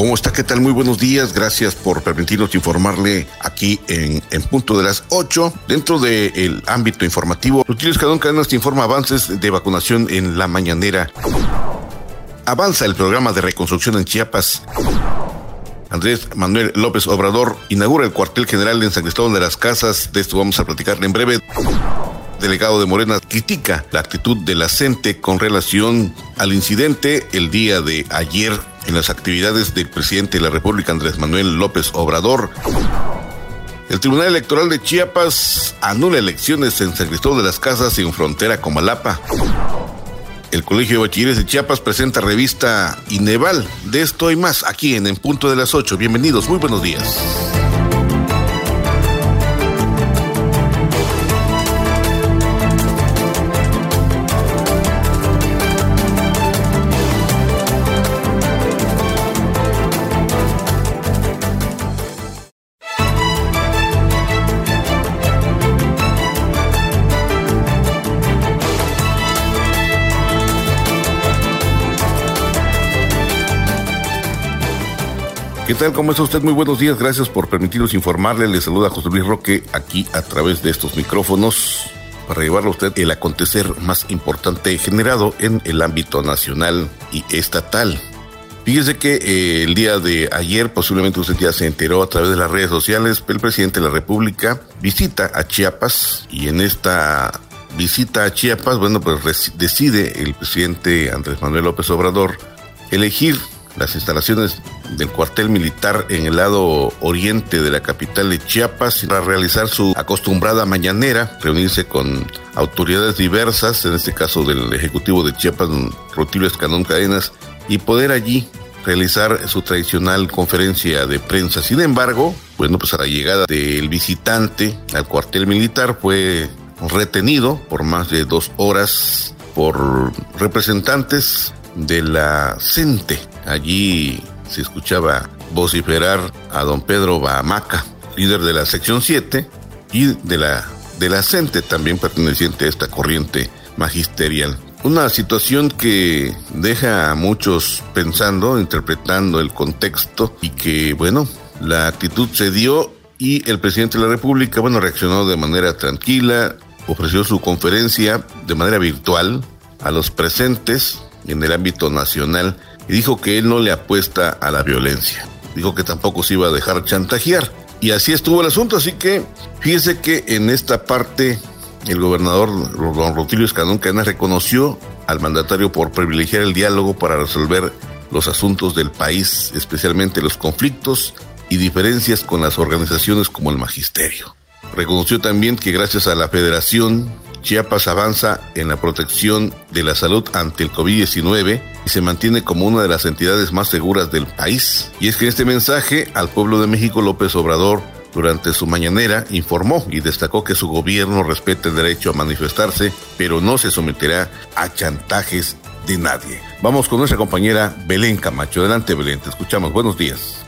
¿Cómo está? ¿Qué tal? Muy buenos días. Gracias por permitirnos informarle aquí en, punto de las 8. Dentro del ámbito informativo, Rutilio Escadón Cadenas te informa avances de vacunación en la mañanera. Avanza el programa de reconstrucción en Chiapas. Andrés Manuel López Obrador inaugura el cuartel general en San Cristóbal de las Casas. De esto vamos a platicar en breve delegado de Morena critica la actitud de la CENTE con relación al incidente el día de ayer en las actividades del presidente de la República, Andrés Manuel López Obrador. El Tribunal Electoral de Chiapas anula elecciones en San Cristóbal de las Casas en frontera con Malapa. El Colegio de Bachilleres de Chiapas presenta revista Ineval. De esto y más aquí en En Punto de las 8. Bienvenidos, muy buenos días. ¿Qué tal? ¿Cómo está usted? Muy buenos días. Gracias por permitirnos informarle. Le saluda José Luis Roque aquí a través de estos micrófonos para llevarle a usted el acontecer más importante generado en el ámbito nacional y estatal. Fíjese que eh, el día de ayer, posiblemente usted ya se enteró a través de las redes sociales, el presidente de la República visita a Chiapas y en esta visita a Chiapas, bueno, pues decide el presidente Andrés Manuel López Obrador elegir las instalaciones del cuartel militar en el lado oriente de la capital de Chiapas para realizar su acostumbrada mañanera, reunirse con autoridades diversas, en este caso del Ejecutivo de Chiapas, Rutilio Escanón Cadenas, y poder allí realizar su tradicional conferencia de prensa. Sin embargo, bueno, pues a la llegada del visitante al cuartel militar fue retenido por más de dos horas por representantes de la CENTE. Allí se escuchaba vociferar a don Pedro Bahamaca, líder de la sección 7 y de la, de la CENTE, también perteneciente a esta corriente magisterial. Una situación que deja a muchos pensando, interpretando el contexto y que, bueno, la actitud se dio y el presidente de la República, bueno, reaccionó de manera tranquila, ofreció su conferencia de manera virtual a los presentes en el ámbito nacional y dijo que él no le apuesta a la violencia. Dijo que tampoco se iba a dejar chantajear. Y así estuvo el asunto, así que fíjese que en esta parte el gobernador don Rutilio Escandón Cadenas reconoció al mandatario por privilegiar el diálogo para resolver los asuntos del país, especialmente los conflictos y diferencias con las organizaciones como el magisterio. Reconoció también que gracias a la federación Chiapas avanza en la protección de la salud ante el COVID-19 y se mantiene como una de las entidades más seguras del país. Y es que este mensaje al pueblo de México López Obrador durante su mañanera informó y destacó que su gobierno respeta el derecho a manifestarse, pero no se someterá a chantajes de nadie. Vamos con nuestra compañera Belén Camacho. Adelante Belén, te escuchamos. Buenos días.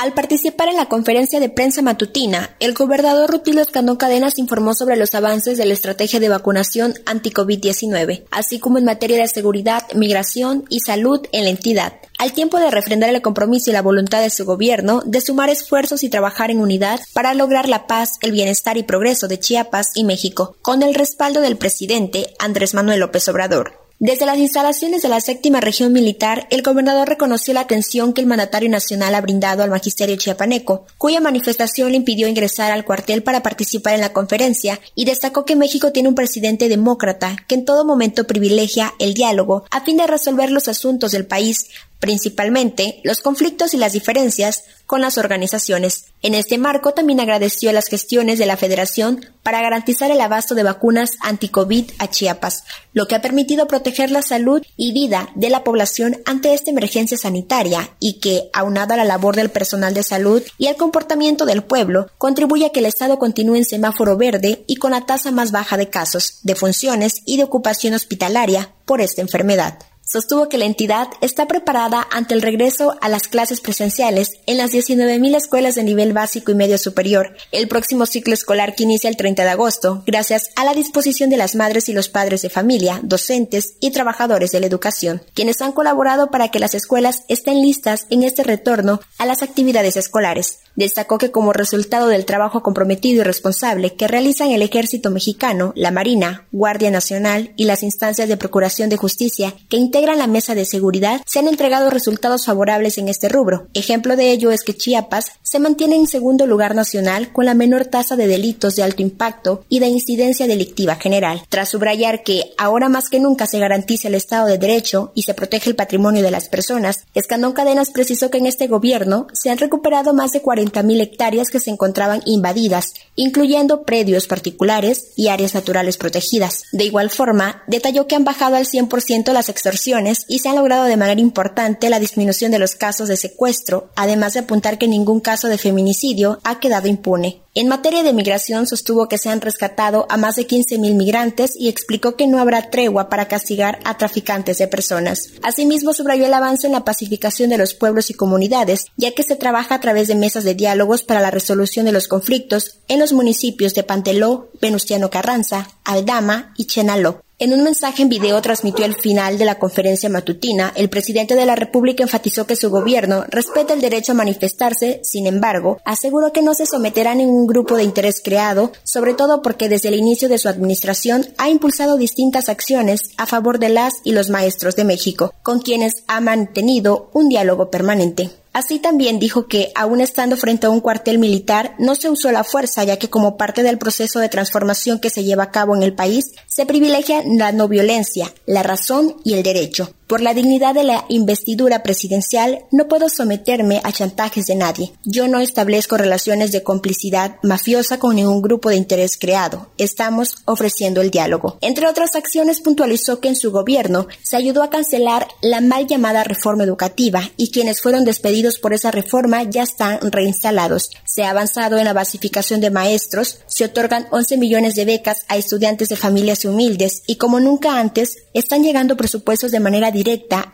Al participar en la conferencia de prensa matutina, el gobernador Rutilio Escandón Cadenas informó sobre los avances de la estrategia de vacunación anti-COVID-19, así como en materia de seguridad, migración y salud en la entidad, al tiempo de refrendar el compromiso y la voluntad de su gobierno de sumar esfuerzos y trabajar en unidad para lograr la paz, el bienestar y progreso de Chiapas y México, con el respaldo del presidente Andrés Manuel López Obrador. Desde las instalaciones de la séptima región militar, el gobernador reconoció la atención que el mandatario nacional ha brindado al magisterio chiapaneco, cuya manifestación le impidió ingresar al cuartel para participar en la conferencia, y destacó que México tiene un presidente demócrata que en todo momento privilegia el diálogo a fin de resolver los asuntos del país principalmente los conflictos y las diferencias con las organizaciones. En este marco también agradeció las gestiones de la Federación para garantizar el abasto de vacunas anti-COVID a Chiapas, lo que ha permitido proteger la salud y vida de la población ante esta emergencia sanitaria y que, aunado a la labor del personal de salud y al comportamiento del pueblo, contribuye a que el Estado continúe en semáforo verde y con la tasa más baja de casos, de funciones y de ocupación hospitalaria por esta enfermedad sostuvo que la entidad está preparada ante el regreso a las clases presenciales en las 19.000 escuelas de nivel básico y medio superior el próximo ciclo escolar que inicia el 30 de agosto, gracias a la disposición de las madres y los padres de familia, docentes y trabajadores de la educación, quienes han colaborado para que las escuelas estén listas en este retorno a las actividades escolares. Destacó que como resultado del trabajo comprometido y responsable que realizan el ejército mexicano, la Marina, Guardia Nacional y las instancias de Procuración de Justicia que integran la mesa de seguridad, se han entregado resultados favorables en este rubro. Ejemplo de ello es que Chiapas se mantiene en segundo lugar nacional con la menor tasa de delitos de alto impacto y de incidencia delictiva general. Tras subrayar que ahora más que nunca se garantiza el Estado de Derecho y se protege el patrimonio de las personas, Escandón Cadenas precisó que en este gobierno se han recuperado más de 40 mil hectáreas que se encontraban invadidas, incluyendo predios particulares y áreas naturales protegidas. De igual forma, detalló que han bajado al 100% las extorsiones y se ha logrado de manera importante la disminución de los casos de secuestro, además de apuntar que ningún caso de feminicidio ha quedado impune. En materia de migración sostuvo que se han rescatado a más de 15.000 migrantes y explicó que no habrá tregua para castigar a traficantes de personas. Asimismo, subrayó el avance en la pacificación de los pueblos y comunidades, ya que se trabaja a través de mesas de diálogos para la resolución de los conflictos en los municipios de Panteló, Venustiano Carranza, Aldama y Chenaló. En un mensaje en video transmitió el final de la conferencia matutina, el presidente de la República enfatizó que su gobierno respeta el derecho a manifestarse, sin embargo, aseguró que no se someterá a ningún grupo de interés creado, sobre todo porque desde el inicio de su administración ha impulsado distintas acciones a favor de las y los maestros de México, con quienes ha mantenido un diálogo permanente. Así también dijo que, aun estando frente a un cuartel militar, no se usó la fuerza, ya que como parte del proceso de transformación que se lleva a cabo en el país, se privilegia la no violencia, la razón y el derecho. Por la dignidad de la investidura presidencial, no puedo someterme a chantajes de nadie. Yo no establezco relaciones de complicidad mafiosa con ningún grupo de interés creado. Estamos ofreciendo el diálogo. Entre otras acciones, puntualizó que en su gobierno se ayudó a cancelar la mal llamada reforma educativa y quienes fueron despedidos por esa reforma ya están reinstalados. Se ha avanzado en la basificación de maestros, se otorgan 11 millones de becas a estudiantes de familias humildes y como nunca antes, están llegando presupuestos de manera directa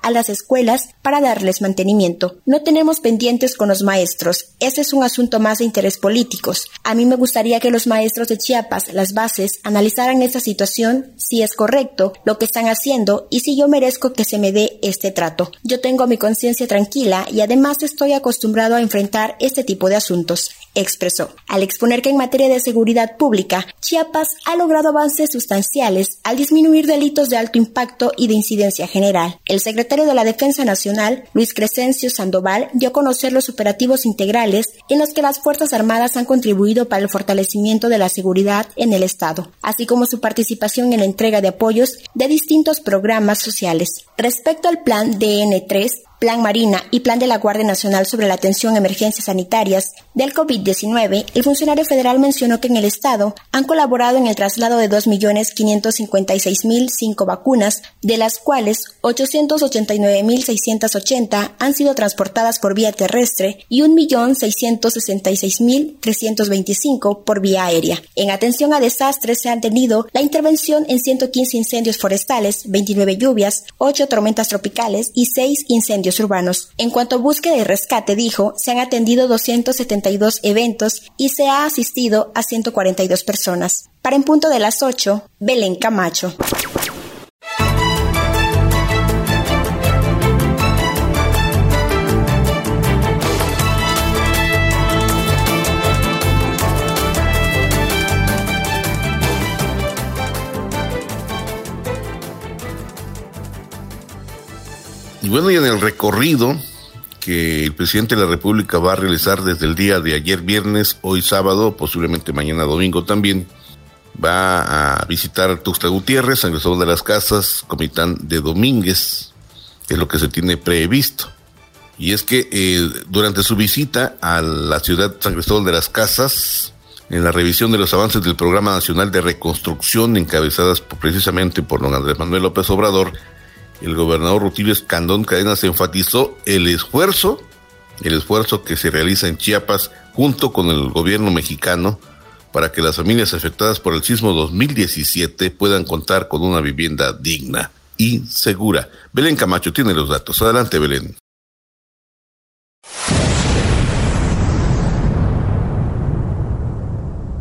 a las escuelas para darles mantenimiento. No tenemos pendientes con los maestros. Ese es un asunto más de interés políticos. A mí me gustaría que los maestros de Chiapas, las bases, analizaran esta situación, si es correcto lo que están haciendo y si yo merezco que se me dé este trato. Yo tengo mi conciencia tranquila y además estoy acostumbrado a enfrentar este tipo de asuntos expresó, al exponer que en materia de seguridad pública, Chiapas ha logrado avances sustanciales al disminuir delitos de alto impacto y de incidencia general. El secretario de la Defensa Nacional, Luis Crescencio Sandoval, dio a conocer los operativos integrales en los que las Fuerzas Armadas han contribuido para el fortalecimiento de la seguridad en el Estado, así como su participación en la entrega de apoyos de distintos programas sociales. Respecto al plan DN3, Plan Marina y Plan de la Guardia Nacional sobre la atención a emergencias sanitarias del COVID-19, el funcionario federal mencionó que en el Estado han colaborado en el traslado de 2.556.005 vacunas, de las cuales 889.680 han sido transportadas por vía terrestre y 1.666.325 por vía aérea. En atención a desastres se han tenido la intervención en 115 incendios forestales, 29 lluvias, 8 tormentas tropicales y 6 incendios urbanos. En cuanto a búsqueda y rescate, dijo, se han atendido 272 eventos y se ha asistido a 142 personas. Para en punto de las 8, Belén Camacho. Y bueno, y en el recorrido que el presidente de la República va a realizar desde el día de ayer viernes, hoy sábado, posiblemente mañana domingo también, va a visitar Tuxtla Gutiérrez, San Cristóbal de las Casas, Comitán de Domínguez, es lo que se tiene previsto. Y es que eh, durante su visita a la ciudad San Cristóbal de las Casas, en la revisión de los avances del Programa Nacional de Reconstrucción encabezadas precisamente por don Andrés Manuel López Obrador, el gobernador Rutilio Escandón Cadenas enfatizó el esfuerzo, el esfuerzo que se realiza en Chiapas junto con el gobierno mexicano para que las familias afectadas por el sismo 2017 puedan contar con una vivienda digna y segura. Belén Camacho tiene los datos. Adelante, Belén.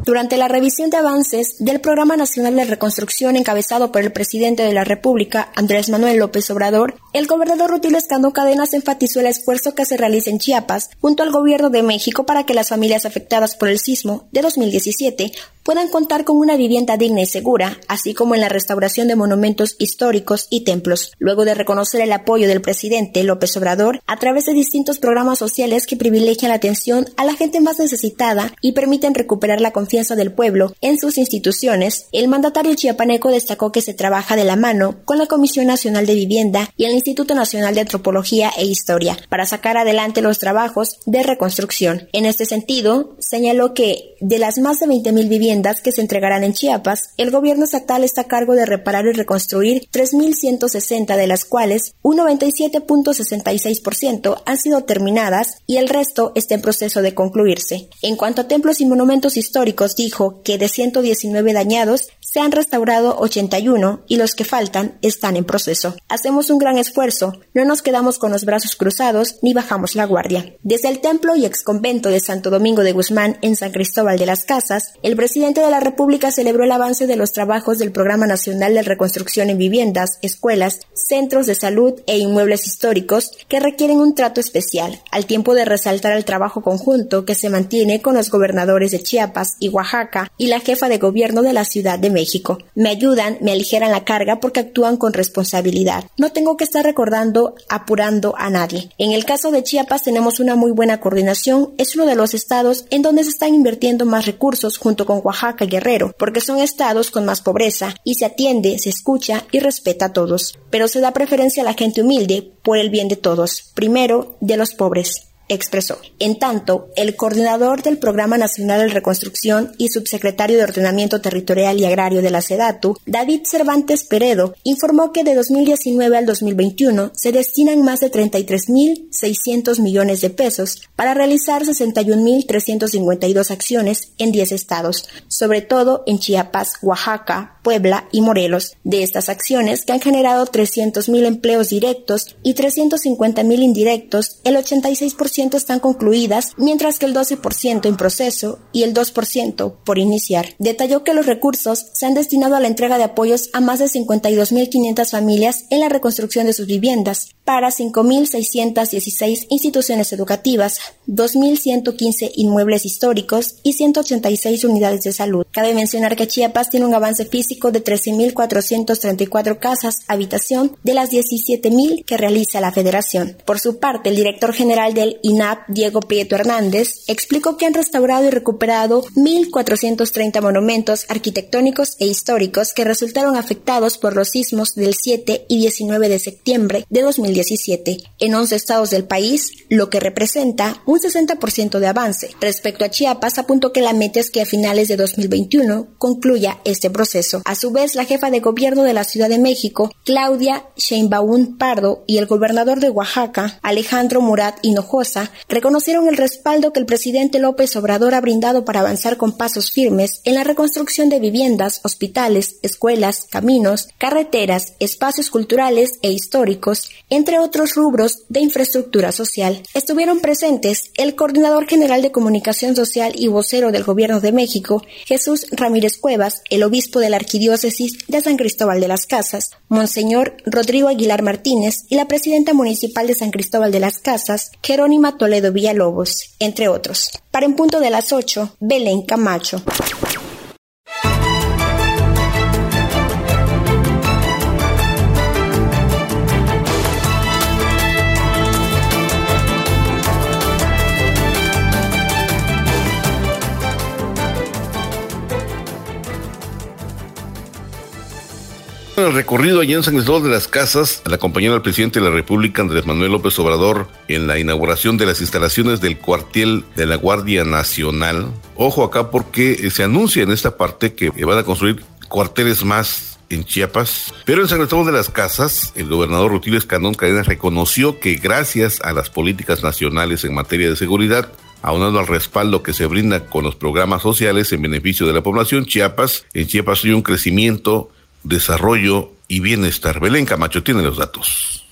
Durante la revisión de avances del Programa Nacional de Reconstrucción encabezado por el presidente de la República, Andrés Manuel López Obrador, el gobernador Rutilio Escandón Cadenas enfatizó el esfuerzo que se realiza en Chiapas junto al gobierno de México para que las familias afectadas por el sismo de 2017 puedan contar con una vivienda digna y segura, así como en la restauración de monumentos históricos y templos. Luego de reconocer el apoyo del presidente López Obrador a través de distintos programas sociales que privilegian la atención a la gente más necesitada y permiten recuperar la confianza del pueblo en sus instituciones, el mandatario chiapaneco destacó que se trabaja de la mano con la Comisión Nacional de Vivienda y el Instituto Nacional de Antropología e Historia para sacar adelante los trabajos de reconstrucción. En este sentido, señaló que de las más de 20.000 viviendas que se entregarán en Chiapas, el gobierno estatal está a cargo de reparar y reconstruir 3.160 de las cuales un 97.66% han sido terminadas y el resto está en proceso de concluirse. En cuanto a templos y monumentos históricos, dijo que de 119 dañados se han restaurado 81 y los que faltan están en proceso. Hacemos un gran esfuerzo, no nos quedamos con los brazos cruzados ni bajamos la guardia. Desde el templo y exconvento de Santo Domingo de Guzmán en San Cristóbal de las Casas, el presidente de la República celebró el avance de los trabajos del Programa Nacional de Reconstrucción en Viviendas, Escuelas, Centros de Salud e Inmuebles Históricos que requieren un trato especial, al tiempo de resaltar el trabajo conjunto que se mantiene con los gobernadores de Chiapas y Oaxaca y la jefa de gobierno de la Ciudad de México. Me ayudan, me aligeran la carga porque actúan con responsabilidad. No tengo que estar recordando, apurando a nadie. En el caso de Chiapas tenemos una muy buena coordinación. Es uno de los estados en donde se están invirtiendo más recursos junto con Oaxaca y Guerrero, porque son estados con más pobreza y se atiende, se escucha y respeta a todos. Pero se da preferencia a la gente humilde por el bien de todos. Primero, de los pobres expresó. En tanto, el coordinador del Programa Nacional de Reconstrucción y subsecretario de Ordenamiento Territorial y Agrario de la SEDATU, David Cervantes Peredo, informó que de 2019 al 2021 se destinan más de 33.600 millones de pesos para realizar 61.352 acciones en 10 estados, sobre todo en Chiapas, Oaxaca, Puebla y Morelos. De estas acciones, que han generado 300.000 empleos directos y 350.000 indirectos, el 86% están concluidas, mientras que el 12% en proceso y el 2% por iniciar. Detalló que los recursos se han destinado a la entrega de apoyos a más de 52.500 familias en la reconstrucción de sus viviendas, para 5.616 instituciones educativas, 2.115 inmuebles históricos y 186 unidades de salud. Cabe mencionar que Chiapas tiene un avance físico de 13.434 casas, habitación, de las 17.000 que realiza la Federación. Por su parte, el director general del INAP, Diego Prieto Hernández, explicó que han restaurado y recuperado 1.430 monumentos arquitectónicos e históricos que resultaron afectados por los sismos del 7 y 19 de septiembre de 2017 en 11 estados del país, lo que representa un 60% de avance. Respecto a Chiapas, apuntó que la meta es que a finales de 2021 concluya este proceso. A su vez, la jefa de gobierno de la Ciudad de México, Claudia Sheinbaum Pardo, y el gobernador de Oaxaca, Alejandro Murat Hinojosa, reconocieron el respaldo que el presidente López Obrador ha brindado para avanzar con pasos firmes en la reconstrucción de viviendas, hospitales, escuelas, caminos, carreteras, espacios culturales e históricos, entre otros rubros de infraestructura social. Estuvieron presentes el coordinador general de comunicación social y vocero del Gobierno de México, Jesús Ramírez Cuevas, el obispo de la Arquidiócesis de San Cristóbal de las Casas, Monseñor Rodrigo Aguilar Martínez y la presidenta municipal de San Cristóbal de las Casas, Jerónima Toledo Villalobos, entre otros. Para en punto de las 8, Belén Camacho. En el recorrido allá en San Cristóbal de las Casas, la compañía del presidente de la República, Andrés Manuel López Obrador, en la inauguración de las instalaciones del cuartel de la Guardia Nacional. Ojo acá porque se anuncia en esta parte que van a construir cuarteles más en Chiapas. Pero en San Cristóbal de las Casas, el gobernador Rutilio Escandón Cadenas reconoció que gracias a las políticas nacionales en materia de seguridad, aunado al respaldo que se brinda con los programas sociales en beneficio de la población, Chiapas, en Chiapas hay un crecimiento desarrollo y bienestar. Belén Camacho tiene los datos.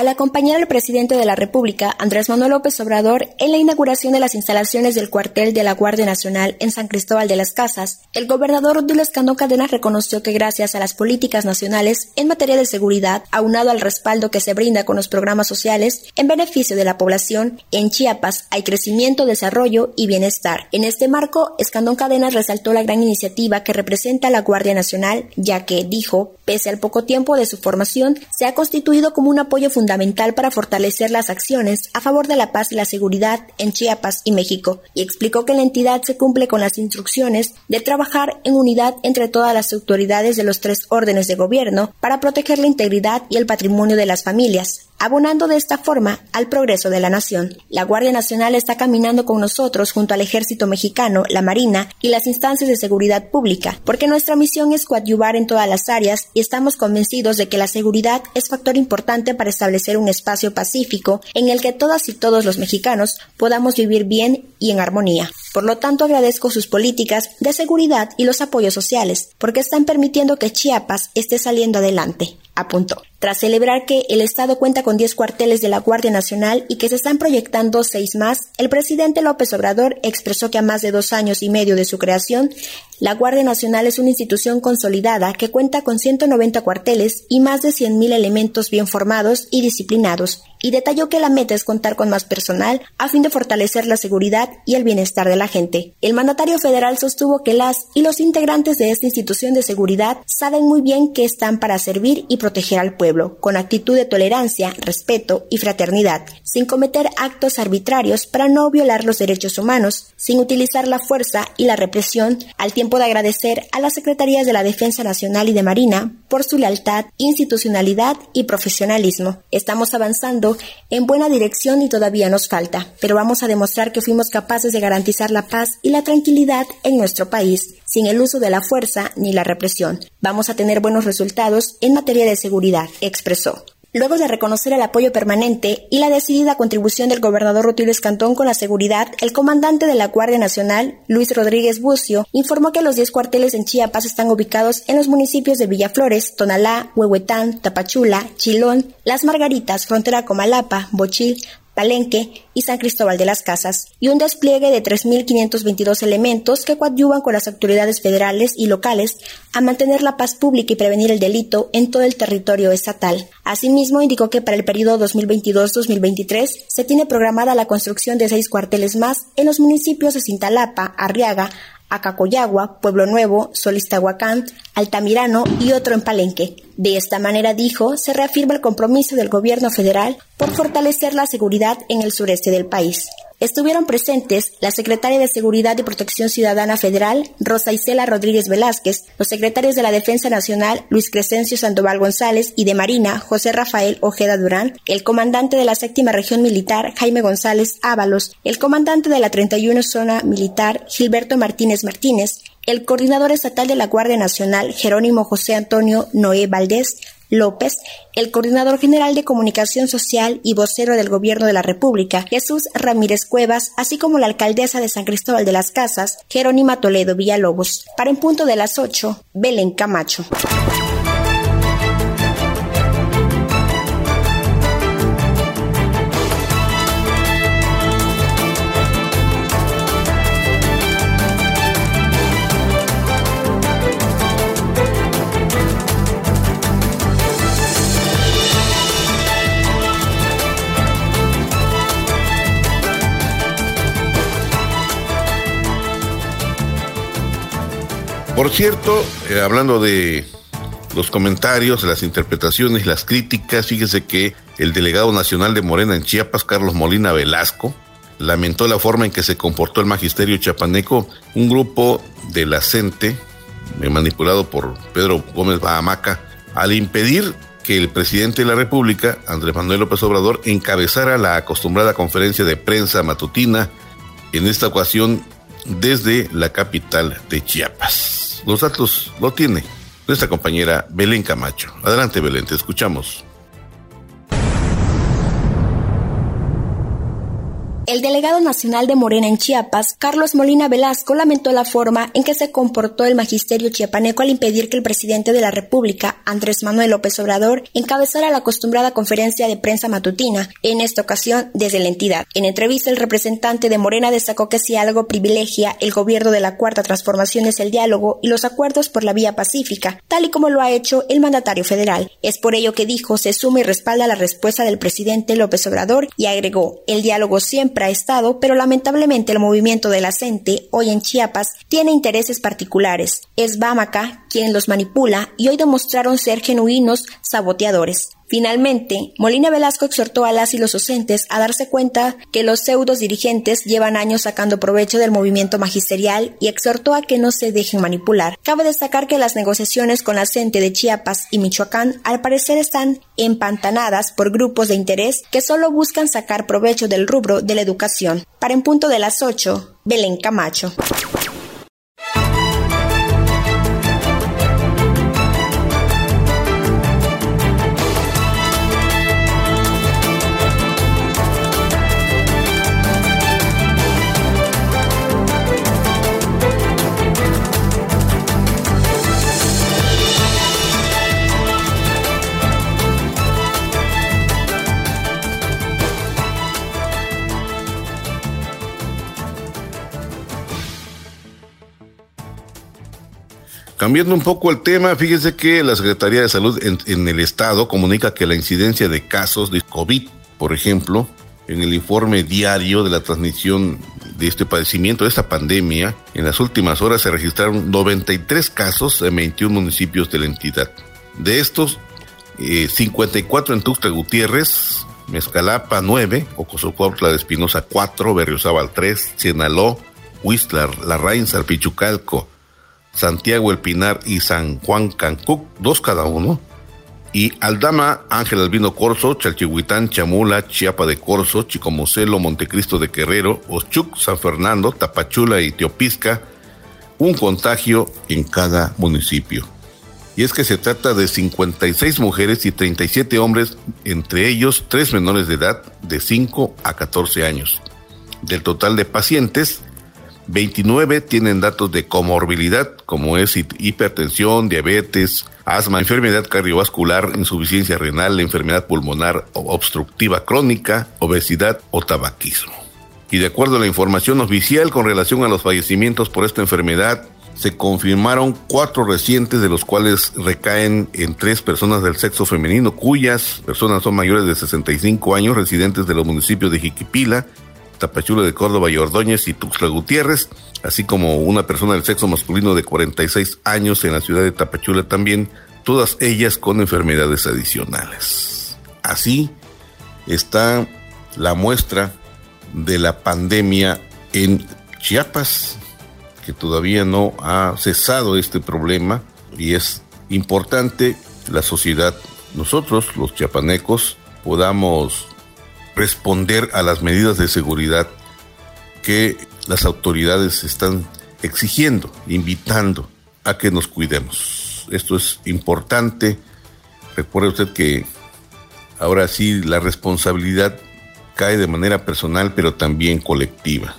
Al acompañar al presidente de la República, Andrés Manuel López Obrador, en la inauguración de las instalaciones del cuartel de la Guardia Nacional en San Cristóbal de las Casas, el gobernador Odilo Escandón Cadenas reconoció que gracias a las políticas nacionales en materia de seguridad, aunado al respaldo que se brinda con los programas sociales en beneficio de la población, en Chiapas hay crecimiento, desarrollo y bienestar. En este marco, Escandón Cadenas resaltó la gran iniciativa que representa la Guardia Nacional, ya que, dijo, pese al poco tiempo de su formación, se ha constituido como un apoyo fundamental fundamental para fortalecer las acciones a favor de la paz y la seguridad en Chiapas y México, y explicó que la entidad se cumple con las instrucciones de trabajar en unidad entre todas las autoridades de los tres órdenes de gobierno para proteger la integridad y el patrimonio de las familias, abonando de esta forma al progreso de la nación. La Guardia Nacional está caminando con nosotros junto al Ejército Mexicano, la Marina y las instancias de seguridad pública, porque nuestra misión es coadyuvar en todas las áreas y estamos convencidos de que la seguridad es factor importante para establecer un espacio pacífico en el que todas y todos los mexicanos podamos vivir bien y en armonía. Por lo tanto, agradezco sus políticas de seguridad y los apoyos sociales, porque están permitiendo que Chiapas esté saliendo adelante apuntó. Tras celebrar que el Estado cuenta con 10 cuarteles de la Guardia Nacional y que se están proyectando seis más, el presidente López Obrador expresó que a más de dos años y medio de su creación, la Guardia Nacional es una institución consolidada que cuenta con 190 cuarteles y más de 100.000 elementos bien formados y disciplinados, y detalló que la meta es contar con más personal a fin de fortalecer la seguridad y el bienestar de la gente. El mandatario federal sostuvo que las y los integrantes de esta institución de seguridad saben muy bien que están para servir y proteger al pueblo, con actitud de tolerancia, respeto y fraternidad, sin cometer actos arbitrarios para no violar los derechos humanos, sin utilizar la fuerza y la represión, al tiempo de agradecer a las Secretarías de la Defensa Nacional y de Marina por su lealtad, institucionalidad y profesionalismo. Estamos avanzando en buena dirección y todavía nos falta, pero vamos a demostrar que fuimos capaces de garantizar la paz y la tranquilidad en nuestro país, sin el uso de la fuerza ni la represión. Vamos a tener buenos resultados en materia de seguridad, expresó. Luego de reconocer el apoyo permanente y la decidida contribución del gobernador Rutilio Escantón con la seguridad, el comandante de la Guardia Nacional, Luis Rodríguez Bucio, informó que los 10 cuarteles en Chiapas están ubicados en los municipios de Villaflores, Tonalá, Huehuetán, Tapachula, Chilón, Las Margaritas, Frontera Comalapa, Bochil, Palenque y San Cristóbal de las Casas, y un despliegue de 3.522 elementos que coadyuvan con las autoridades federales y locales a mantener la paz pública y prevenir el delito en todo el territorio estatal. Asimismo, indicó que para el periodo 2022-2023 se tiene programada la construcción de seis cuarteles más en los municipios de Cintalapa, Arriaga, Acacoyagua, Pueblo Nuevo, Solistahuacán, Altamirano y otro en Palenque. De esta manera, dijo, se reafirma el compromiso del gobierno federal por fortalecer la seguridad en el sureste del país. Estuvieron presentes la secretaria de Seguridad y Protección Ciudadana Federal, Rosa Isela Rodríguez Velázquez, los secretarios de la Defensa Nacional, Luis Crescencio Sandoval González, y de Marina, José Rafael Ojeda Durán, el comandante de la Séptima Región Militar, Jaime González Ábalos, el comandante de la 31 Zona Militar, Gilberto Martínez Martínez, el coordinador estatal de la Guardia Nacional, Jerónimo José Antonio Noé Valdés, López, el coordinador general de comunicación social y vocero del Gobierno de la República, Jesús Ramírez Cuevas, así como la alcaldesa de San Cristóbal de las Casas, Jerónima Toledo Villalobos. Para en punto de las 8, Belén Camacho. Por cierto, eh, hablando de los comentarios, las interpretaciones, las críticas, fíjese que el delegado nacional de Morena en Chiapas, Carlos Molina Velasco, lamentó la forma en que se comportó el magisterio chapaneco, un grupo de la CENTE, manipulado por Pedro Gómez Bahamaca, al impedir que el presidente de la República, Andrés Manuel López Obrador, encabezara la acostumbrada conferencia de prensa matutina, en esta ocasión desde la capital de Chiapas. Los datos lo tiene nuestra compañera Belén Camacho. Adelante Belén, te escuchamos. El delegado nacional de Morena en Chiapas, Carlos Molina Velasco, lamentó la forma en que se comportó el magisterio chiapaneco al impedir que el presidente de la República, Andrés Manuel López Obrador, encabezara la acostumbrada conferencia de prensa matutina, en esta ocasión desde la entidad. En entrevista, el representante de Morena destacó que si algo privilegia el gobierno de la Cuarta Transformación es el diálogo y los acuerdos por la vía pacífica, tal y como lo ha hecho el mandatario federal. Es por ello que dijo se suma y respalda la respuesta del presidente López Obrador y agregó, el diálogo siempre ha estado, pero lamentablemente el movimiento de la hoy en Chiapas tiene intereses particulares. Es Bamaca quien los manipula y hoy demostraron ser genuinos saboteadores. Finalmente, Molina Velasco exhortó a las y los docentes a darse cuenta que los pseudos dirigentes llevan años sacando provecho del movimiento magisterial y exhortó a que no se dejen manipular. Cabe destacar que las negociaciones con la gente de Chiapas y Michoacán al parecer están empantanadas por grupos de interés que solo buscan sacar provecho del rubro de la educación. Para en punto de las 8, Belén Camacho. Cambiando un poco el tema, fíjese que la Secretaría de Salud en, el Estado comunica que la incidencia de casos de COVID, por ejemplo, en el informe diario de la transmisión de este padecimiento, de esta pandemia, en las últimas horas se registraron 93 casos en 21 municipios de la entidad. De estos, 54 eh, en Tuxtla Gutiérrez, Mezcalapa 9, Ocosocuautla de Espinosa 4, Berriozábal 3, Cienaló, Huistlar, Larraín, Salpichucalco, Santiago El Pinar y San Juan Cancuc, dos cada uno. Y Aldama, Ángel Albino Corso, Chalchihuitán, Chamula, Chiapa de Corso, Chicomocelo, Montecristo de Guerrero, Ochuc, San Fernando, Tapachula y Teopisca, un contagio en cada municipio. Y es que se trata de 56 mujeres y 37 hombres, entre ellos tres menores de edad de 5 a 14 años. Del total de pacientes, 29 tienen datos de comorbilidad, como es hipertensión, diabetes, asma, enfermedad cardiovascular, insuficiencia renal, enfermedad pulmonar obstructiva crónica, obesidad o tabaquismo. Y de acuerdo a la información oficial con relación a los fallecimientos por esta enfermedad, se confirmaron cuatro recientes, de los cuales recaen en tres personas del sexo femenino, cuyas personas son mayores de 65 años, residentes de los municipios de Jiquipila, Tapachula de Córdoba y Ordóñez y Tuxtla Gutiérrez, así como una persona del sexo masculino de 46 años en la ciudad de Tapachula también, todas ellas con enfermedades adicionales. Así está la muestra de la pandemia en Chiapas, que todavía no ha cesado este problema y es importante la sociedad, nosotros los chiapanecos, podamos responder a las medidas de seguridad que las autoridades están exigiendo, invitando a que nos cuidemos. Esto es importante. Recuerde usted que ahora sí la responsabilidad cae de manera personal, pero también colectiva.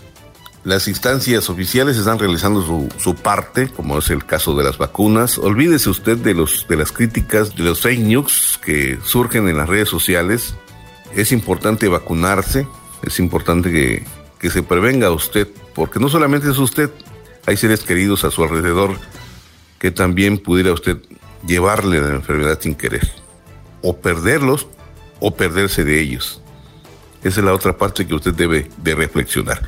Las instancias oficiales están realizando su, parte, como es el caso de las vacunas. Olvídese usted de, los, de las críticas, de los fake news que surgen en las redes sociales es importante vacunarse, es importante que, que se prevenga usted, porque no solamente es usted, hay seres queridos a su alrededor que también pudiera usted llevarle la enfermedad sin querer, o perderlos o perderse de ellos. Esa es la otra parte que usted debe de reflexionar.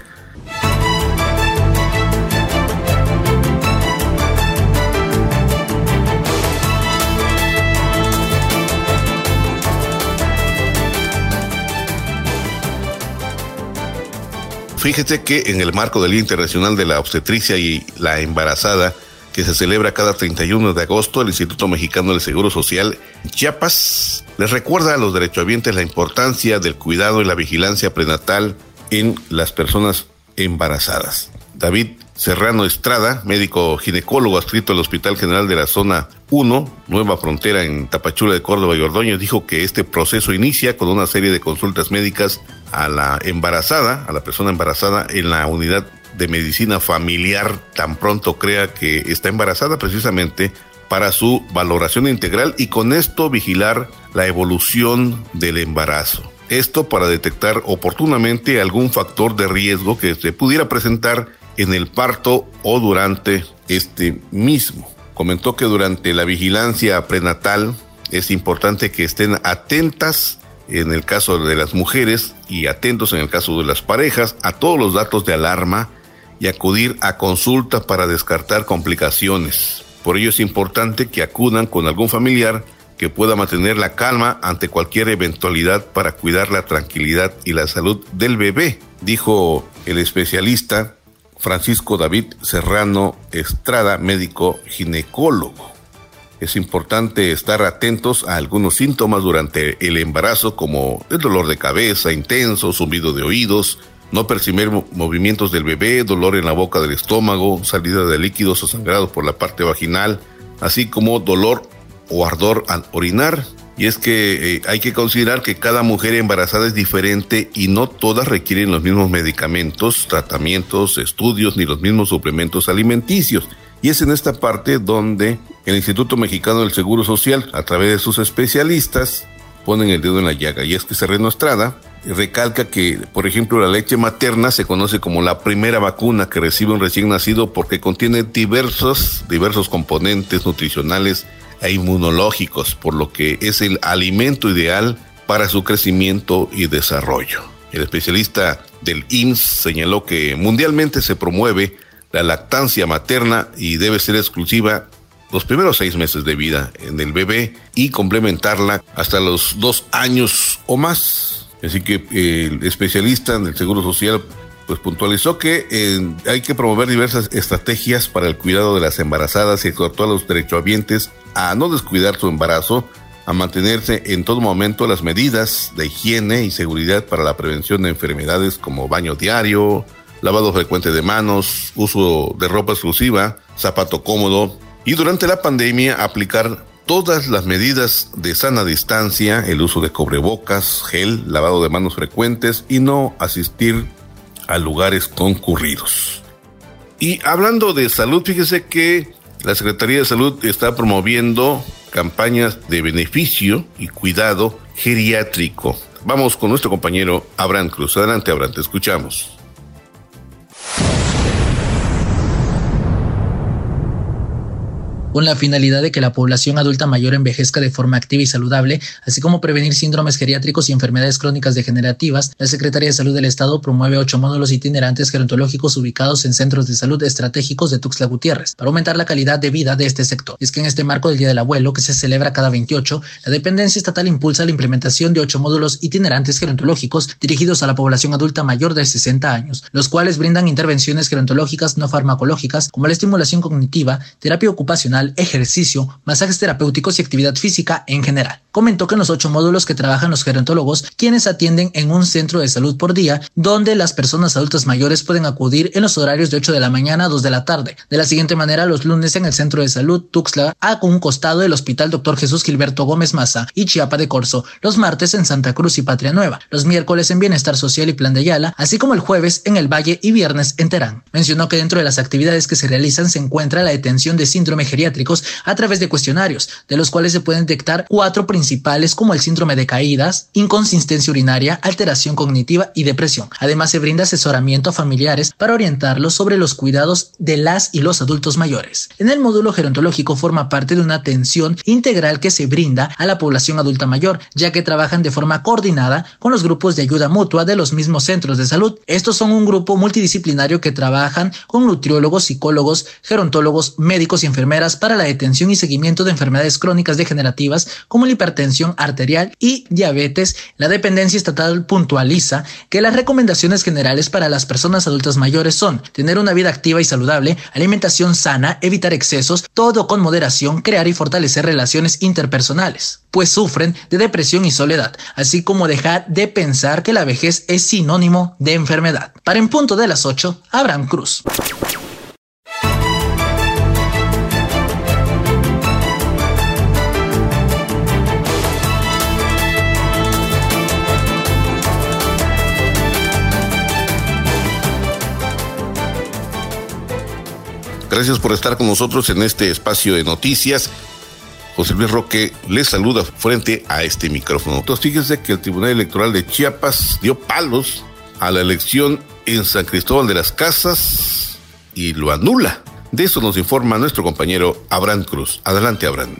Fíjese que en el marco del Día Internacional de la Obstetricia y la Embarazada, que se celebra cada 31 de agosto, el Instituto Mexicano del Seguro Social Chiapas les recuerda a los derechohabientes la importancia del cuidado y la vigilancia prenatal en las personas embarazadas. David Serrano Estrada, médico ginecólogo adscrito al Hospital General de la Zona 1, Nueva Frontera en Tapachula de Córdoba y Ordoño, dijo que este proceso inicia con una serie de consultas médicas a la embarazada, a la persona embarazada en la unidad de medicina familiar tan pronto crea que está embarazada precisamente para su valoración integral y con esto vigilar la evolución del embarazo. Esto para detectar oportunamente algún factor de riesgo que se pudiera presentar en el parto o durante este mismo. Comentó que durante la vigilancia prenatal es importante que estén atentas en el caso de las mujeres y atentos en el caso de las parejas a todos los datos de alarma y acudir a consulta para descartar complicaciones. Por ello es importante que acudan con algún familiar que pueda mantener la calma ante cualquier eventualidad para cuidar la tranquilidad y la salud del bebé, dijo el especialista Francisco David Serrano Estrada, médico ginecólogo. Es importante estar atentos a algunos síntomas durante el embarazo como el dolor de cabeza intenso, zumbido de oídos, no percibir movimientos del bebé, dolor en la boca del estómago, salida de líquidos o sangrados por la parte vaginal, así como dolor o ardor al orinar. Y es que eh, hay que considerar que cada mujer embarazada es diferente y no todas requieren los mismos medicamentos, tratamientos, estudios ni los mismos suplementos alimenticios. Y es en esta parte donde el Instituto Mexicano del Seguro Social, a través de sus especialistas, ponen el dedo en la llaga. Y es que Serreno Estrada recalca que, por ejemplo, la leche materna se conoce como la primera vacuna que recibe un recién nacido porque contiene diversos, diversos componentes nutricionales e inmunológicos, por lo que es el alimento ideal para su crecimiento y desarrollo. El especialista del IMSS señaló que mundialmente se promueve la lactancia materna y debe ser exclusiva los primeros seis meses de vida en el bebé y complementarla hasta los dos años o más. Así que el especialista en el Seguro Social pues puntualizó que eh, hay que promover diversas estrategias para el cuidado de las embarazadas y exhortó a los derechohabientes a no descuidar su embarazo, a mantenerse en todo momento las medidas de higiene y seguridad para la prevención de enfermedades como baño diario, lavado frecuente de manos, uso de ropa exclusiva, zapato cómodo y durante la pandemia aplicar todas las medidas de sana distancia, el uso de cobrebocas, gel, lavado de manos frecuentes y no asistir a lugares concurridos. Y hablando de salud, fíjese que la Secretaría de Salud está promoviendo campañas de beneficio y cuidado geriátrico. Vamos con nuestro compañero Abraham Cruz. Adelante, Abraham, te escuchamos. Con la finalidad de que la población adulta mayor envejezca de forma activa y saludable, así como prevenir síndromes geriátricos y enfermedades crónicas degenerativas, la Secretaría de Salud del Estado promueve ocho módulos itinerantes gerontológicos ubicados en centros de salud estratégicos de Tuxtla Gutiérrez para aumentar la calidad de vida de este sector. Es que en este marco del Día del Abuelo, que se celebra cada 28, la dependencia estatal impulsa la implementación de ocho módulos itinerantes gerontológicos dirigidos a la población adulta mayor de 60 años, los cuales brindan intervenciones gerontológicas no farmacológicas como la estimulación cognitiva, terapia ocupacional, ejercicio, masajes terapéuticos y actividad física en general. Comentó que en los ocho módulos que trabajan los gerontólogos, quienes atienden en un centro de salud por día, donde las personas adultas mayores pueden acudir en los horarios de 8 de la mañana a 2 de la tarde. De la siguiente manera, los lunes en el centro de salud Tuxtla, a un costado del Hospital Dr. Jesús Gilberto Gómez Maza y Chiapa de Corzo, los martes en Santa Cruz y Patria Nueva, los miércoles en Bienestar Social y Plan de Ayala, así como el jueves en el Valle y viernes en Terán. Mencionó que dentro de las actividades que se realizan se encuentra la detención de síndrome geriátrico a través de cuestionarios, de los cuales se pueden detectar cuatro principales como el síndrome de caídas, inconsistencia urinaria, alteración cognitiva y depresión. Además se brinda asesoramiento a familiares para orientarlos sobre los cuidados de las y los adultos mayores. En el módulo gerontológico forma parte de una atención integral que se brinda a la población adulta mayor, ya que trabajan de forma coordinada con los grupos de ayuda mutua de los mismos centros de salud. Estos son un grupo multidisciplinario que trabajan con nutriólogos, psicólogos, gerontólogos, médicos y enfermeras para la detención y seguimiento de enfermedades crónicas degenerativas como la hipertensión arterial y diabetes, la dependencia estatal puntualiza que las recomendaciones generales para las personas adultas mayores son tener una vida activa y saludable, alimentación sana, evitar excesos, todo con moderación, crear y fortalecer relaciones interpersonales, pues sufren de depresión y soledad, así como dejar de pensar que la vejez es sinónimo de enfermedad. Para en punto de las 8, Abraham Cruz. Gracias por estar con nosotros en este espacio de noticias. José Luis Roque les saluda frente a este micrófono. Entonces, fíjense que el Tribunal Electoral de Chiapas dio palos a la elección en San Cristóbal de las Casas y lo anula. De eso nos informa nuestro compañero Abraham Cruz. Adelante, Abraham.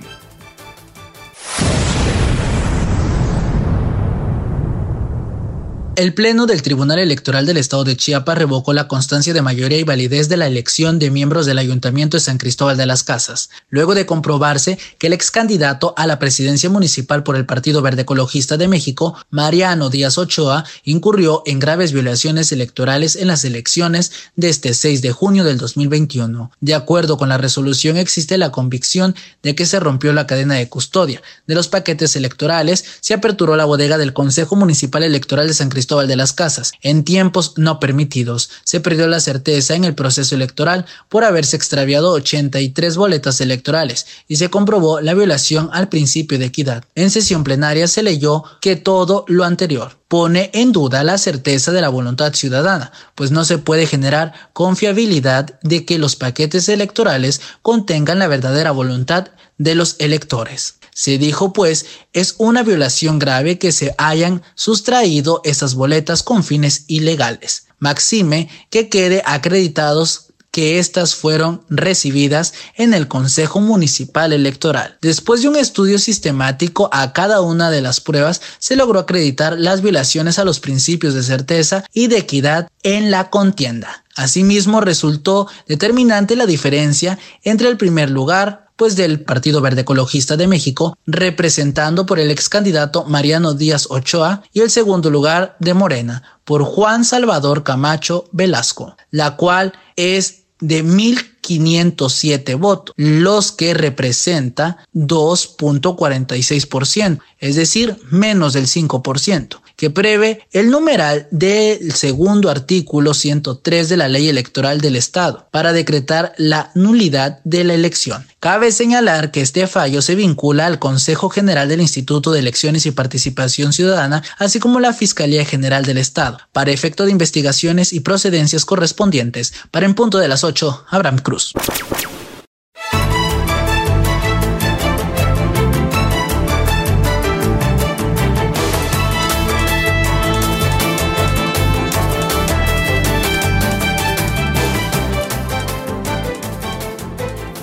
El Pleno del Tribunal Electoral del Estado de Chiapas revocó la constancia de mayoría y validez de la elección de miembros del Ayuntamiento de San Cristóbal de las Casas, luego de comprobarse que el ex candidato a la presidencia municipal por el Partido Verde Ecologista de México, Mariano Díaz Ochoa, incurrió en graves violaciones electorales en las elecciones de este 6 de junio del 2021. De acuerdo con la resolución, existe la convicción de que se rompió la cadena de custodia de los paquetes electorales, se aperturó la bodega del Consejo Municipal Electoral de San Cristóbal Cristóbal de las Casas. En tiempos no permitidos, se perdió la certeza en el proceso electoral por haberse extraviado 83 boletas electorales y se comprobó la violación al principio de equidad. En sesión plenaria se leyó que todo lo anterior pone en duda la certeza de la voluntad ciudadana, pues no se puede generar confiabilidad de que los paquetes electorales contengan la verdadera voluntad de los electores. Se dijo, pues, es una violación grave que se hayan sustraído esas boletas con fines ilegales. Maxime que quede acreditados que éstas fueron recibidas en el Consejo Municipal Electoral. Después de un estudio sistemático a cada una de las pruebas, se logró acreditar las violaciones a los principios de certeza y de equidad en la contienda. Asimismo, resultó determinante la diferencia entre el primer lugar, pues del Partido Verde Ecologista de México, representando por el ex candidato Mariano Díaz Ochoa, y el segundo lugar de Morena, por Juan Salvador Camacho Velasco, la cual es de 1.507 votos, los que representa 2.46%, es decir, menos del 5% que prevé el numeral del segundo artículo 103 de la Ley Electoral del Estado para decretar la nulidad de la elección. Cabe señalar que este fallo se vincula al Consejo General del Instituto de Elecciones y Participación Ciudadana, así como la Fiscalía General del Estado, para efecto de investigaciones y procedencias correspondientes. Para en punto de las 8, Abraham Cruz.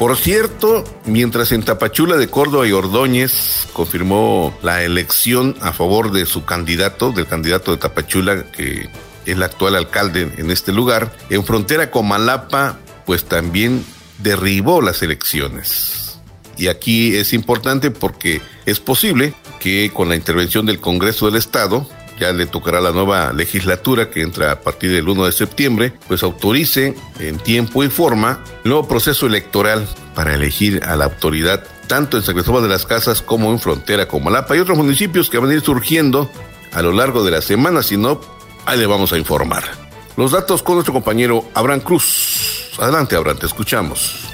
Por cierto, mientras en Tapachula de Córdoba y Ordóñez confirmó la elección a favor de su candidato, del candidato de Tapachula, que es el actual alcalde en este lugar, en frontera con Malapa, pues también derribó las elecciones. Y aquí es importante porque es posible que con la intervención del Congreso del Estado, ya le tocará la nueva legislatura que entra a partir del 1 de septiembre, pues autorice en tiempo y forma el nuevo proceso electoral para elegir a la autoridad tanto en San Cristóbal de las Casas como en frontera con Malapa y otros municipios que van a ir surgiendo a lo largo de la semana, si no, ahí le vamos a informar. Los datos con nuestro compañero Abraham Cruz. Adelante, Abraham, te escuchamos.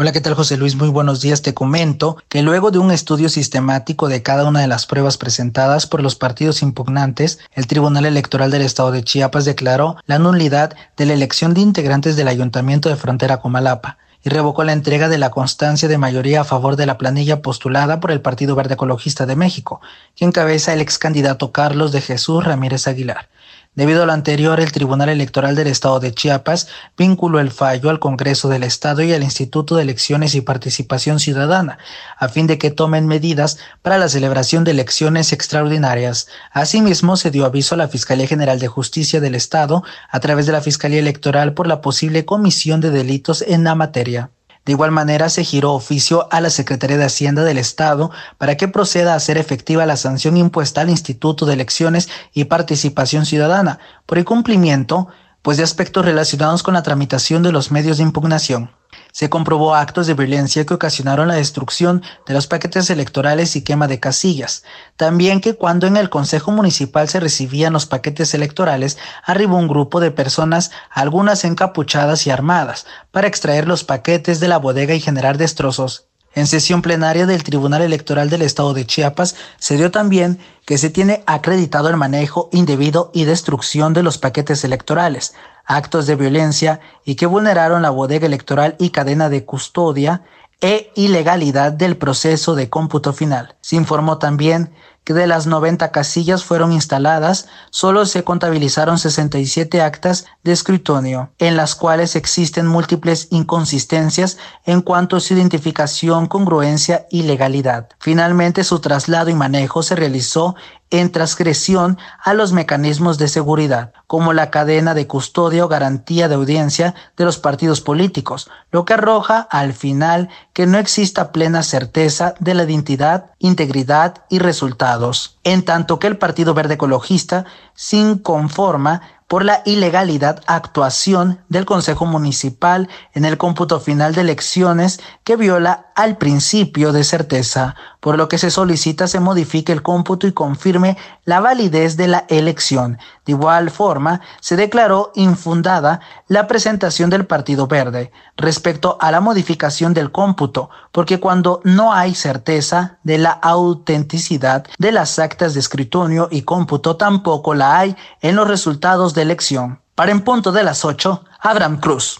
Hola, ¿qué tal José Luis? Muy buenos días. Te comento que luego de un estudio sistemático de cada una de las pruebas presentadas por los partidos impugnantes, el Tribunal Electoral del Estado de Chiapas declaró la nulidad de la elección de integrantes del Ayuntamiento de Frontera Comalapa y revocó la entrega de la constancia de mayoría a favor de la planilla postulada por el Partido Verde Ecologista de México, que encabeza el ex candidato Carlos de Jesús Ramírez Aguilar. Debido a lo anterior, el Tribunal Electoral del Estado de Chiapas vinculó el fallo al Congreso del Estado y al Instituto de Elecciones y Participación Ciudadana, a fin de que tomen medidas para la celebración de elecciones extraordinarias. Asimismo, se dio aviso a la Fiscalía General de Justicia del Estado, a través de la Fiscalía Electoral, por la posible comisión de delitos en la materia. De igual manera, se giró oficio a la Secretaría de Hacienda del Estado para que proceda a hacer efectiva la sanción impuesta al Instituto de Elecciones y Participación Ciudadana por el cumplimiento pues de aspectos relacionados con la tramitación de los medios de impugnación. Se comprobó actos de violencia que ocasionaron la destrucción de los paquetes electorales y quema de casillas. También que cuando en el Consejo Municipal se recibían los paquetes electorales, arribó un grupo de personas, algunas encapuchadas y armadas, para extraer los paquetes de la bodega y generar destrozos. En sesión plenaria del Tribunal Electoral del Estado de Chiapas se dio también que se tiene acreditado el manejo indebido y destrucción de los paquetes electorales, actos de violencia y que vulneraron la bodega electoral y cadena de custodia e ilegalidad del proceso de cómputo final. Se informó también que de las 90 casillas fueron instaladas, solo se contabilizaron 67 actas de escrutinio, en las cuales existen múltiples inconsistencias en cuanto a su identificación, congruencia y legalidad. Finalmente, su traslado y manejo se realizó en transgresión a los mecanismos de seguridad, como la cadena de custodia o garantía de audiencia de los partidos políticos, lo que arroja al final que no exista plena certeza de la identidad, integridad y resultados, en tanto que el Partido Verde Ecologista, sin conforma por la ilegalidad actuación del Consejo Municipal en el cómputo final de elecciones que viola al principio de certeza, por lo que se solicita se modifique el cómputo y confirme la validez de la elección. De igual forma, se declaró infundada la presentación del Partido Verde respecto a la modificación del cómputo, porque cuando no hay certeza de la autenticidad de las actas de escritorio y cómputo, tampoco la hay en los resultados de elección. Para en punto de las 8, Abraham Cruz.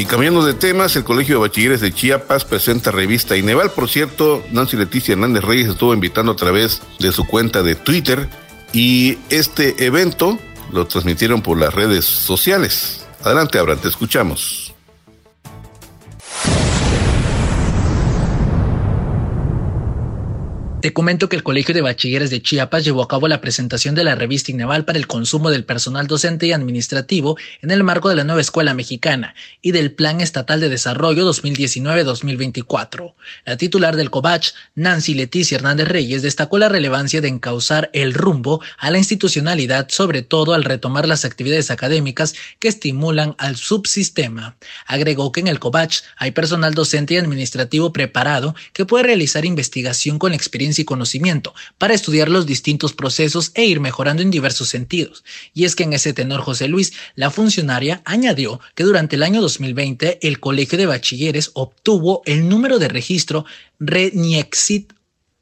Y cambiando de temas, el Colegio de Bachilleres de Chiapas presenta revista Ineval. Por cierto, Nancy Leticia Hernández Reyes estuvo invitando a través de su cuenta de Twitter. Y este evento lo transmitieron por las redes sociales. Adelante, Abraham, te escuchamos. Te comento que el Colegio de Bachilleres de Chiapas llevó a cabo la presentación de la revista Inneval para el consumo del personal docente y administrativo en el marco de la nueva escuela mexicana y del Plan Estatal de Desarrollo 2019-2024. La titular del COBACH, Nancy Leticia Hernández Reyes, destacó la relevancia de encauzar el rumbo a la institucionalidad, sobre todo al retomar las actividades académicas que estimulan al subsistema. Agregó que en el COBACH hay personal docente y administrativo preparado que puede realizar investigación con experiencia y conocimiento para estudiar los distintos procesos e ir mejorando en diversos sentidos. Y es que en ese tenor José Luis, la funcionaria añadió que durante el año 2020 el Colegio de Bachilleres obtuvo el número de registro RENIEXIT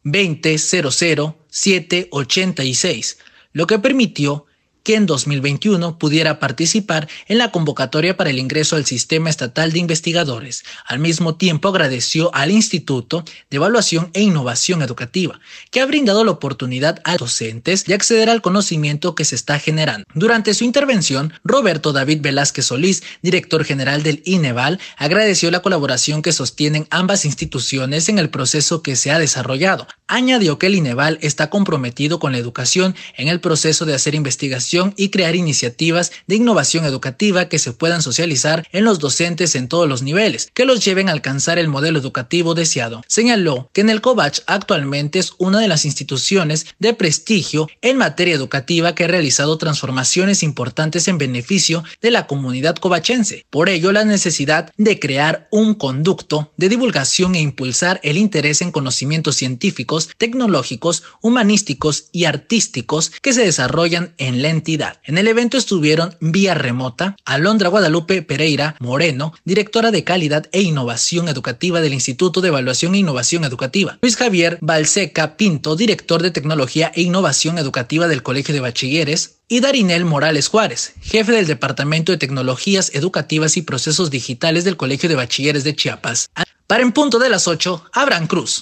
2000786, lo que permitió que en 2021 pudiera participar en la convocatoria para el ingreso al Sistema Estatal de Investigadores. Al mismo tiempo agradeció al Instituto de Evaluación e Innovación Educativa, que ha brindado la oportunidad a docentes de acceder al conocimiento que se está generando. Durante su intervención, Roberto David Velázquez Solís, director general del INEVAL, agradeció la colaboración que sostienen ambas instituciones en el proceso que se ha desarrollado. Añadió que el INEVAL está comprometido con la educación en el proceso de hacer investigación y crear iniciativas de innovación educativa que se puedan socializar en los docentes en todos los niveles, que los lleven a alcanzar el modelo educativo deseado. Señaló que en el COVACH actualmente es una de las instituciones de prestigio en materia educativa que ha realizado transformaciones importantes en beneficio de la comunidad covachense. Por ello, la necesidad de crear un conducto de divulgación e impulsar el interés en conocimientos científicos, tecnológicos, humanísticos y artísticos que se desarrollan en la entidad En el evento estuvieron vía remota Alondra Guadalupe Pereira Moreno, directora de calidad e innovación educativa del Instituto de Evaluación e Innovación Educativa, Luis Javier Balseca Pinto, director de tecnología e innovación educativa del Colegio de Bachilleres, y Darinel Morales Juárez, jefe del Departamento de Tecnologías Educativas y Procesos Digitales del Colegio de Bachilleres de Chiapas. Para en punto de las 8, Abraham Cruz.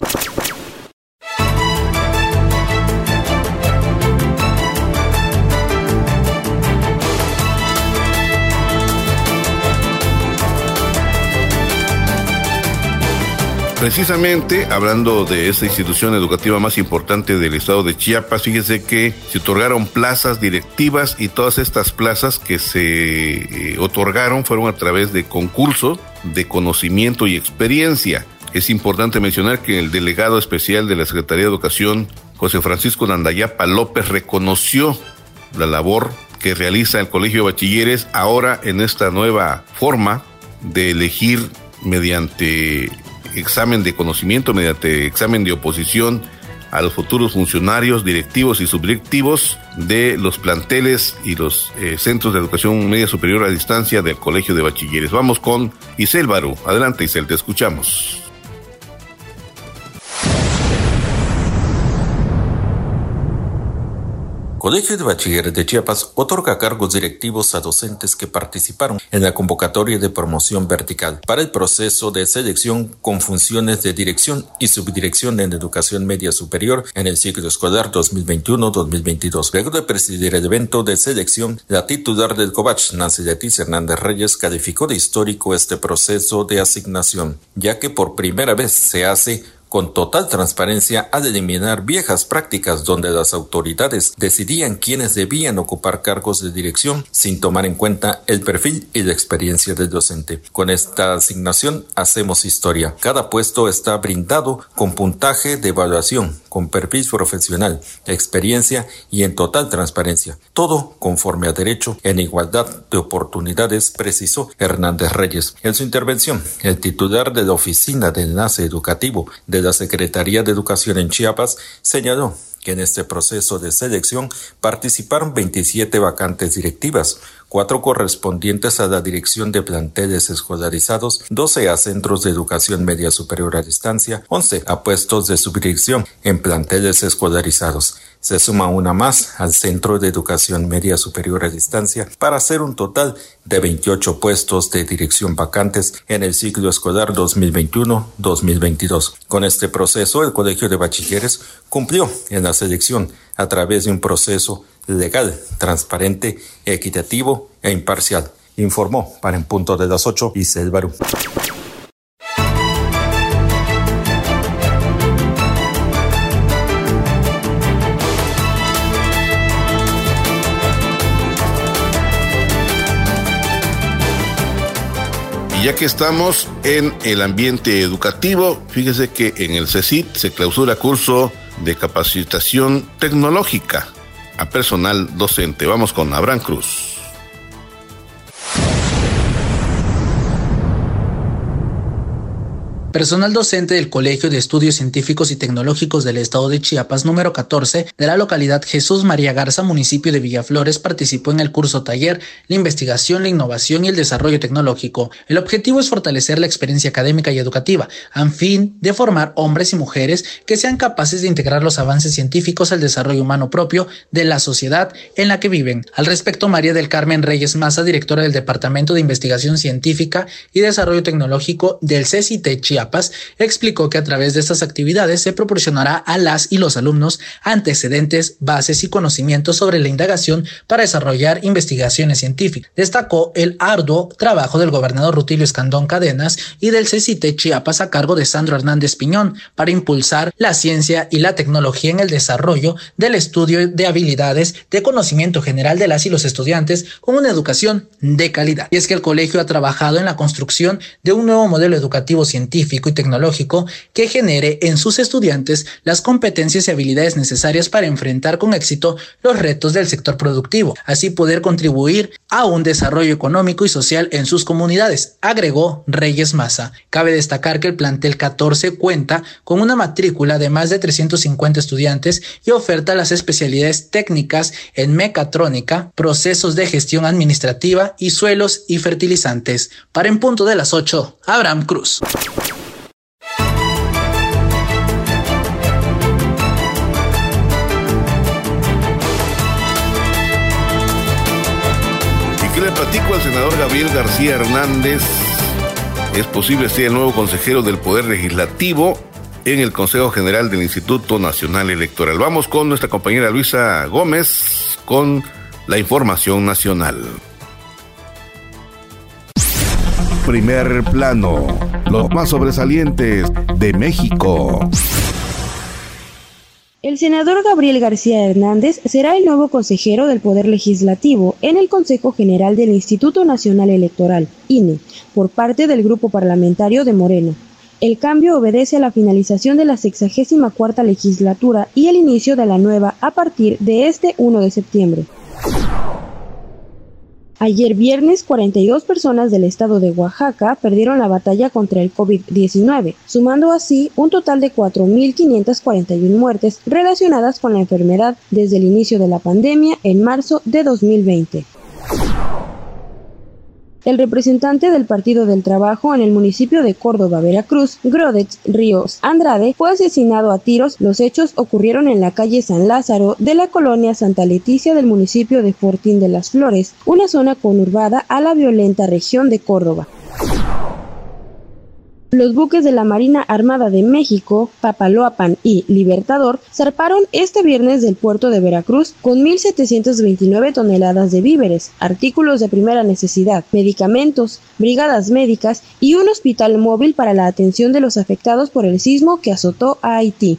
Precisamente, hablando de esta institución educativa más importante del estado de Chiapas, fíjese que se otorgaron plazas directivas y todas estas plazas que se eh, otorgaron fueron a través de concurso de conocimiento y experiencia. Es importante mencionar que el delegado especial de la Secretaría de Educación, José Francisco Nandayapa López, reconoció la labor que realiza el Colegio de Bachilleres ahora en esta nueva forma de elegir mediante examen de conocimiento, mediante examen de oposición a los futuros funcionarios, directivos y subdirectivos de los planteles y los eh, centros de educación media superior a distancia del Colegio de Bachilleres. Vamos con Isel Barú. Adelante, Isel, te escuchamos. Colegio de Bachilleres de Chiapas otorga cargos directivos a docentes que participaron en la convocatoria de promoción vertical para el proceso de selección con funciones de dirección y subdirección en educación media superior en el ciclo escolar 2021-2022. Luego de presidir el evento de selección, la titular del COVACH, Nancy Leticia Hernández Reyes, calificó de histórico este proceso de asignación, ya que por primera vez se hace con total transparencia al eliminar viejas prácticas donde las autoridades decidían quiénes debían ocupar cargos de dirección sin tomar en cuenta el perfil y la experiencia del docente. Con esta asignación hacemos historia. Cada puesto está brindado con puntaje de evaluación, con perfil profesional, experiencia y en total transparencia. Todo conforme a derecho, en igualdad de oportunidades, precisó Hernández Reyes. En su intervención, el titular de la Oficina de Enlace Educativo la Secretaría de Educación en Chiapas señaló que en este proceso de selección participaron 27 vacantes directivas, cuatro correspondientes a la dirección de planteles escolarizados, 12 a centros de educación media superior a distancia, 11 a puestos de subdirección en planteles escolarizados. Se suma una más al Centro de Educación Media Superior a Distancia para hacer un total de 28 puestos de dirección vacantes en el ciclo escolar 2021-2022. Con este proceso, el Colegio de Bachilleres cumplió en la selección a través de un proceso legal, transparente, equitativo e imparcial. Informó para en punto de las 8 y Barú. Ya que estamos en el ambiente educativo, fíjese que en el CECIT se clausura curso de capacitación tecnológica a personal docente. Vamos con Abraham Cruz. Personal docente del Colegio de Estudios Científicos y Tecnológicos del Estado de Chiapas número 14 de la localidad Jesús María Garza, municipio de Villaflores, participó en el curso taller La investigación, la innovación y el desarrollo tecnológico. El objetivo es fortalecer la experiencia académica y educativa, a fin de formar hombres y mujeres que sean capaces de integrar los avances científicos al desarrollo humano propio de la sociedad en la que viven. Al respecto, María del Carmen Reyes Maza, directora del Departamento de Investigación Científica y Desarrollo Tecnológico del CECIT Chiapas, explicó que a través de estas actividades se proporcionará a las y los alumnos antecedentes, bases y conocimientos sobre la indagación para desarrollar investigaciones científicas. Destacó el arduo trabajo del gobernador Rutilio Escandón Cadenas y del CCT Chiapas a cargo de Sandro Hernández Piñón para impulsar la ciencia y la tecnología en el desarrollo del estudio de habilidades de conocimiento general de las y los estudiantes con una educación de calidad. Y es que el colegio ha trabajado en la construcción de un nuevo modelo educativo científico científico y tecnológico que genere en sus estudiantes las competencias y habilidades necesarias para enfrentar con éxito los retos del sector productivo, así poder contribuir a un desarrollo económico y social en sus comunidades, agregó Reyes Maza. Cabe destacar que el plantel 14 cuenta con una matrícula de más de 350 estudiantes y oferta las especialidades técnicas en mecatrónica, procesos de gestión administrativa y suelos y fertilizantes. Para en punto de las 8, Abraham Cruz. Senador Gabriel García Hernández? Es posible ser el nuevo consejero del Poder Legislativo en el Consejo General del Instituto Nacional Electoral. Vamos con nuestra compañera Luisa Gómez con la información nacional. Primer plano, los más sobresalientes de México. El senador Gabriel García Hernández será el nuevo consejero del Poder Legislativo en el Consejo General del Instituto Nacional Electoral, INE, por parte del grupo parlamentario de Moreno. El cambio obedece a la finalización de la 64 legislatura y el inicio de la nueva a partir de este 1 de septiembre. Ayer viernes, 42 personas del estado de Oaxaca perdieron la batalla contra el COVID-19, sumando así un total de 4.541 muertes relacionadas con la enfermedad desde el inicio de la pandemia en marzo de 2020. El representante del Partido del Trabajo en el municipio de Córdoba, Veracruz, Grodetz Ríos Andrade, fue asesinado a tiros. Los hechos ocurrieron en la calle San Lázaro de la colonia Santa Leticia del municipio de Fortín de las Flores, una zona conurbada a la violenta región de Córdoba. Los buques de la Marina Armada de México, Papaloapan y Libertador, zarparon este viernes del puerto de Veracruz con 1.729 toneladas de víveres, artículos de primera necesidad, medicamentos, brigadas médicas y un hospital móvil para la atención de los afectados por el sismo que azotó a Haití.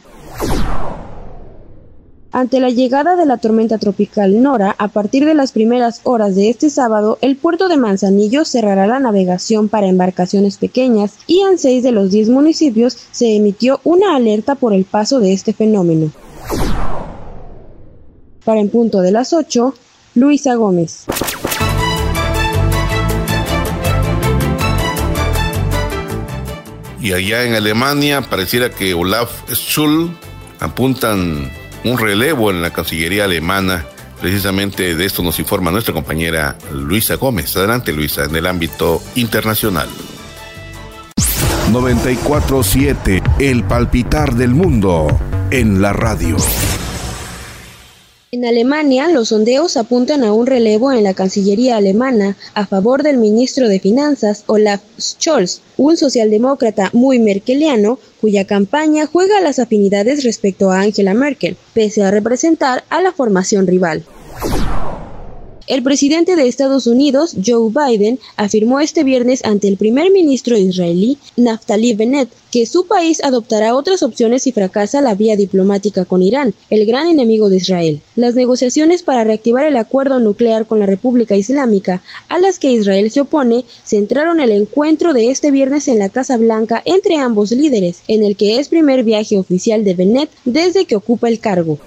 Ante la llegada de la tormenta tropical Nora, a partir de las primeras horas de este sábado, el puerto de Manzanillo cerrará la navegación para embarcaciones pequeñas y en seis de los diez municipios se emitió una alerta por el paso de este fenómeno. Para en punto de las 8, Luisa Gómez. Y allá en Alemania pareciera que Olaf Schul apuntan un relevo en la Cancillería alemana. Precisamente de esto nos informa nuestra compañera Luisa Gómez. Adelante Luisa, en el ámbito internacional. 947, el palpitar del mundo en la radio. En Alemania, los sondeos apuntan a un relevo en la Cancillería alemana a favor del ministro de Finanzas Olaf Scholz, un socialdemócrata muy merkeliano cuya campaña juega las afinidades respecto a Angela Merkel, pese a representar a la formación rival. El presidente de Estados Unidos, Joe Biden, afirmó este viernes ante el primer ministro israelí, Naftali Bennett, que su país adoptará otras opciones si fracasa la vía diplomática con Irán, el gran enemigo de Israel. Las negociaciones para reactivar el acuerdo nuclear con la República Islámica, a las que Israel se opone, centraron el encuentro de este viernes en la Casa Blanca entre ambos líderes, en el que es primer viaje oficial de Bennett desde que ocupa el cargo.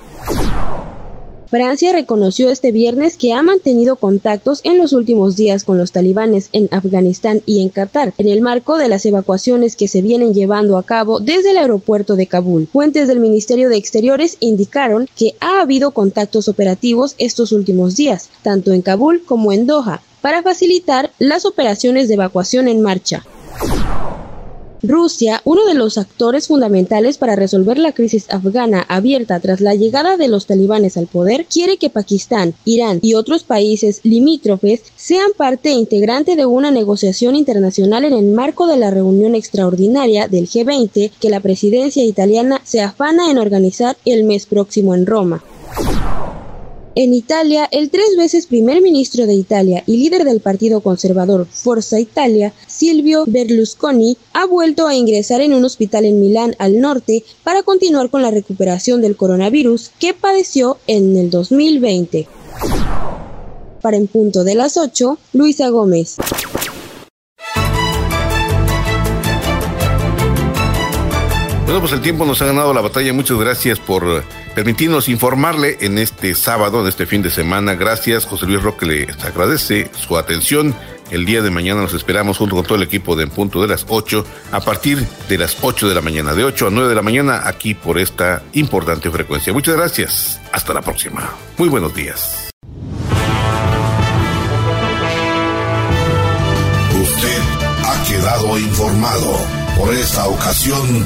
Francia reconoció este viernes que ha mantenido contactos en los últimos días con los talibanes en Afganistán y en Qatar, en el marco de las evacuaciones que se vienen llevando a cabo desde el aeropuerto de Kabul. Fuentes del Ministerio de Exteriores indicaron que ha habido contactos operativos estos últimos días, tanto en Kabul como en Doha, para facilitar las operaciones de evacuación en marcha. Rusia, uno de los actores fundamentales para resolver la crisis afgana abierta tras la llegada de los talibanes al poder, quiere que Pakistán, Irán y otros países limítrofes sean parte integrante de una negociación internacional en el marco de la reunión extraordinaria del G20 que la presidencia italiana se afana en organizar el mes próximo en Roma. En Italia, el tres veces primer ministro de Italia y líder del partido conservador Forza Italia, Silvio Berlusconi, ha vuelto a ingresar en un hospital en Milán al norte para continuar con la recuperación del coronavirus que padeció en el 2020. Para en punto de las 8, Luisa Gómez. Bueno, pues el tiempo nos ha ganado la batalla. Muchas gracias por permitirnos informarle en este sábado, en este fin de semana. Gracias, José Luis Roque le agradece su atención. El día de mañana nos esperamos junto con todo el equipo de En Punto de las 8 a partir de las 8 de la mañana, de 8 a 9 de la mañana aquí por esta importante frecuencia. Muchas gracias. Hasta la próxima. Muy buenos días. Usted ha quedado informado. Por esta ocasión